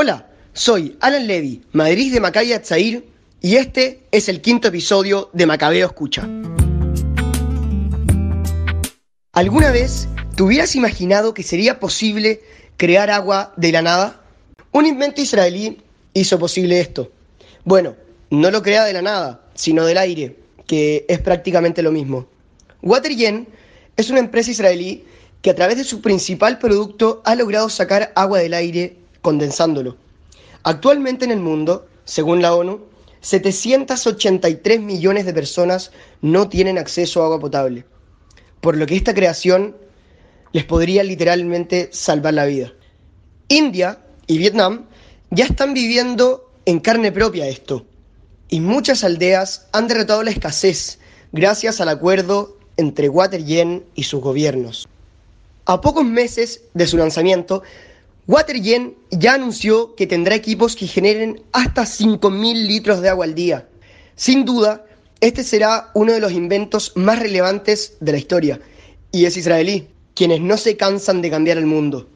Hola, soy Alan Levy, Madrid de Maccabi Zair, y este es el quinto episodio de Macabeo Escucha. ¿Alguna vez te hubieras imaginado que sería posible crear agua de la nada? Un invento israelí hizo posible esto. Bueno, no lo crea de la nada, sino del aire, que es prácticamente lo mismo. WaterGen es una empresa israelí que a través de su principal producto ha logrado sacar agua del aire condensándolo. Actualmente en el mundo, según la ONU, 783 millones de personas no tienen acceso a agua potable, por lo que esta creación les podría literalmente salvar la vida. India y Vietnam ya están viviendo en carne propia esto, y muchas aldeas han derrotado la escasez gracias al acuerdo entre WaterGen y sus gobiernos. A pocos meses de su lanzamiento, WaterGen ya anunció que tendrá equipos que generen hasta 5.000 litros de agua al día. Sin duda, este será uno de los inventos más relevantes de la historia, y es israelí, quienes no se cansan de cambiar el mundo.